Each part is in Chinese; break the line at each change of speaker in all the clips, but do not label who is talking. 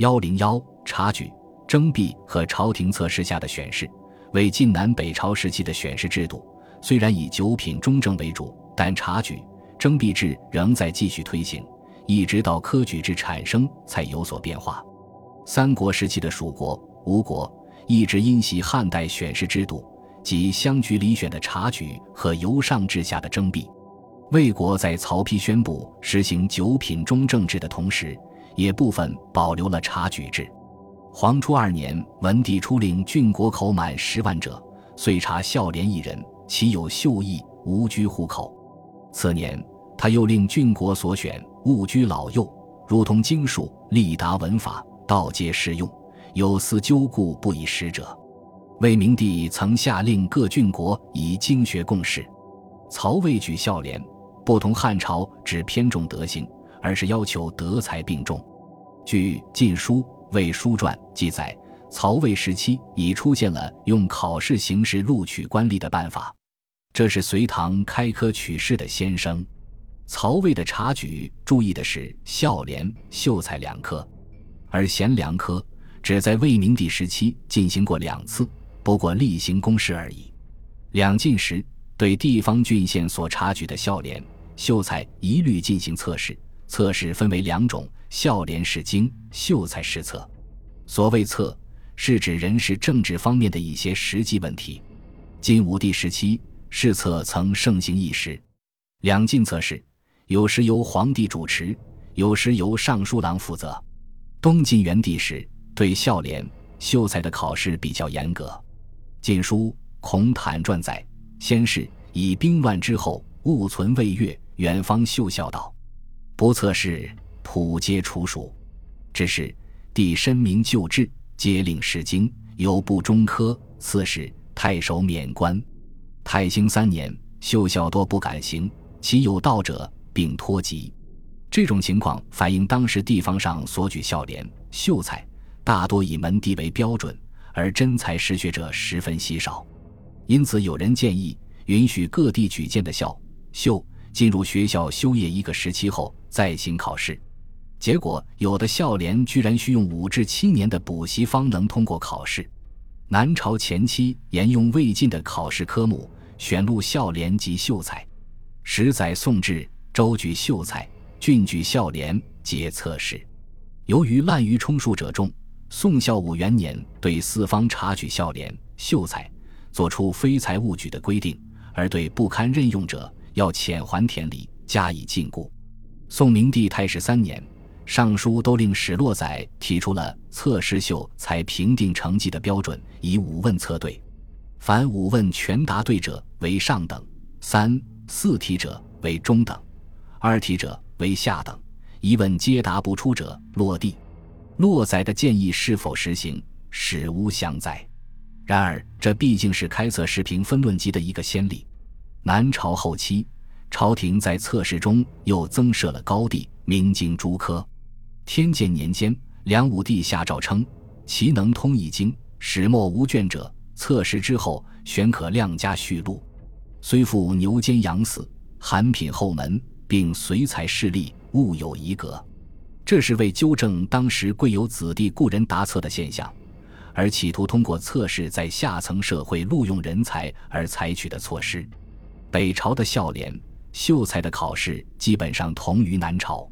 幺零幺察举、征辟和朝廷测试下的选试，为晋南北朝时期的选试制度。虽然以九品中正为主，但察举、征辟制仍在继续推行，一直到科举制产生才有所变化。三国时期的蜀国、吴国一直因袭汉代选试制度，即乡局里选的察举和由上至下的征辟。魏国在曹丕宣布实行九品中正制的同时，也部分保留了察举制。黄初二年，文帝初令郡国口满十万者，遂察孝廉一人，其有秀逸，无居户口。次年，他又令郡国所选务居老幼，如同经术，力达文法，道皆适用。有司纠故不以实者。魏明帝曾下令各郡国以经学共事。曹魏举孝廉。不同汉朝只偏重德行，而是要求德才并重。据《晋书·魏书传》记载，曹魏时期已出现了用考试形式录取官吏的办法，这是隋唐开科取士的先声。曹魏的察举注意的是孝廉、秀才两科，而贤良科只在魏明帝时期进行过两次，不过例行公事而已。两晋时。对地方郡县所察举的孝廉、秀才一律进行测试，测试分为两种：孝廉试经，秀才试策。所谓测，是指人事政治方面的一些实际问题。晋武帝时期，试策曾盛行一时。两晋测试，有时由皇帝主持，有时由尚书郎负责。东晋元帝时，对孝廉、秀才的考试比较严格。《晋书·孔坦传》载。先是以兵乱之后，勿存未越，远方秀孝道，不测试，普皆处属。只是帝深明旧制，皆令试经，有不中科，赐使太守免官。太兴三年，秀孝多不敢行，其有道者，并托疾。这种情况反映当时地方上所举孝廉、秀才，大多以门第为标准，而真才实学者十分稀少。因此，有人建议允许各地举荐的孝秀进入学校修业一个时期后再行考试。结果，有的校联居然需用五至七年的补习方能通过考试。南朝前期沿用魏晋的考试科目，选录校联及秀才。十载宋制，州举秀才，郡举校联，皆测试。由于滥竽充数者众，宋孝武元年对四方察举校联、秀才。作出非财务举的规定，而对不堪任用者要遣还田里，加以禁锢。宋明帝太始三年，尚书都令史洛载提出了测试秀才评定成绩的标准，以五问测对，凡五问全答对者为上等，三四题者为中等，二题者为下等，一问皆答不出者落地。洛载的建议是否实行，史无详载。然而，这毕竟是开测试评分论级的一个先例。南朝后期，朝廷在测试中又增设了高第，明经诸科。天监年间，梁武帝下诏称：“其能通易经，始末无卷者，测试之后，选可量加序录。虽复牛监养死，含品后门，并随才试例，勿有遗格。”这是为纠正当时贵有子弟故人答测的现象。而企图通过测试在下层社会录用人才而采取的措施，北朝的孝廉、秀才的考试基本上同于南朝。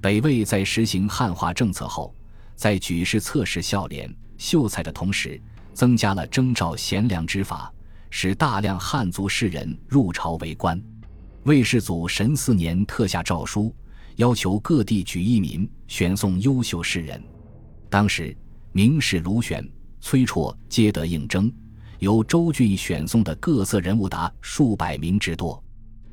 北魏在实行汉化政策后，在举试测试孝廉、秀才的同时，增加了征召贤良之法，使大量汉族士人入朝为官。魏世祖神四年特下诏书，要求各地举一民，选送优秀士人。当时。名士卢选、崔绰皆得应征，由州郡选送的各色人物达数百名之多。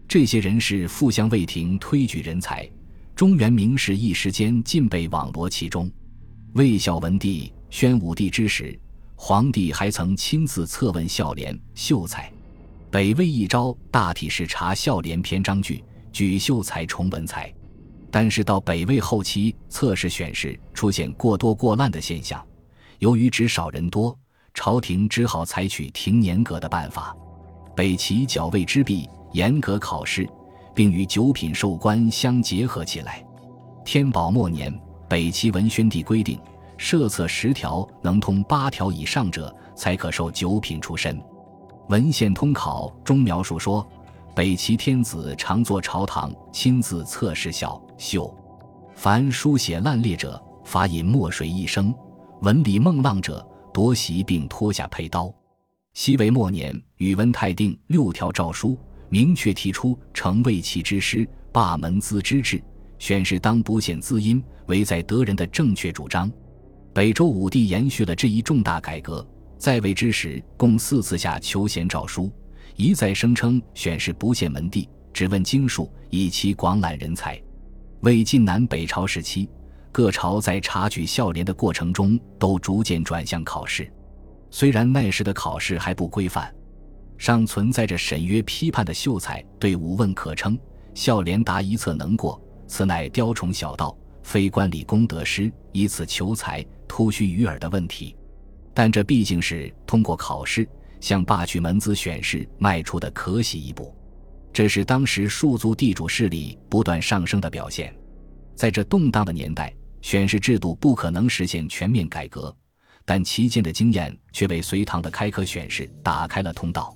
这些人士赴向魏廷推举人才，中原名士一时间尽被网罗其中。魏孝文帝、宣武帝之时，皇帝还曾亲自测问孝廉、秀才。北魏一招大体是查孝廉篇章句，举秀才重文才。但是到北魏后期，测试选试出现过多过滥的现象。由于职少人多，朝廷只好采取停年阁的办法。北齐剿魏之弊，严格考试，并与九品授官相结合起来。天宝末年，北齐文宣帝规定，设册十条能通八条以上者，才可授九品出身。文献通考中描述说，北齐天子常坐朝堂，亲自测试小秀，凡书写烂裂者，罚饮墨水一升；文理孟浪者，夺席并脱下佩刀。西魏末年，宇文泰定六条诏书，明确提出成魏齐之师，霸门资之制，选士当不限资音，为在得人的正确主张。北周武帝延续了这一重大改革，在位之时，共四次下求贤诏书，一再声称选士不限门第，只问经术，以其广揽人才。魏晋南北朝时期，各朝在察举孝廉的过程中，都逐渐转向考试。虽然那时的考试还不规范，尚存在着审阅批判的秀才对五问可称，孝廉答一策能过，此乃雕虫小道，非官礼公得失，以此求财，突须于耳的问题。但这毕竟是通过考试向罢去门子选士迈出的可喜一步，这是当时庶族地主势力不断上升的表现。在这动荡的年代，选士制度不可能实现全面改革。但期间的经验却为隋唐的开科选士打开了通道。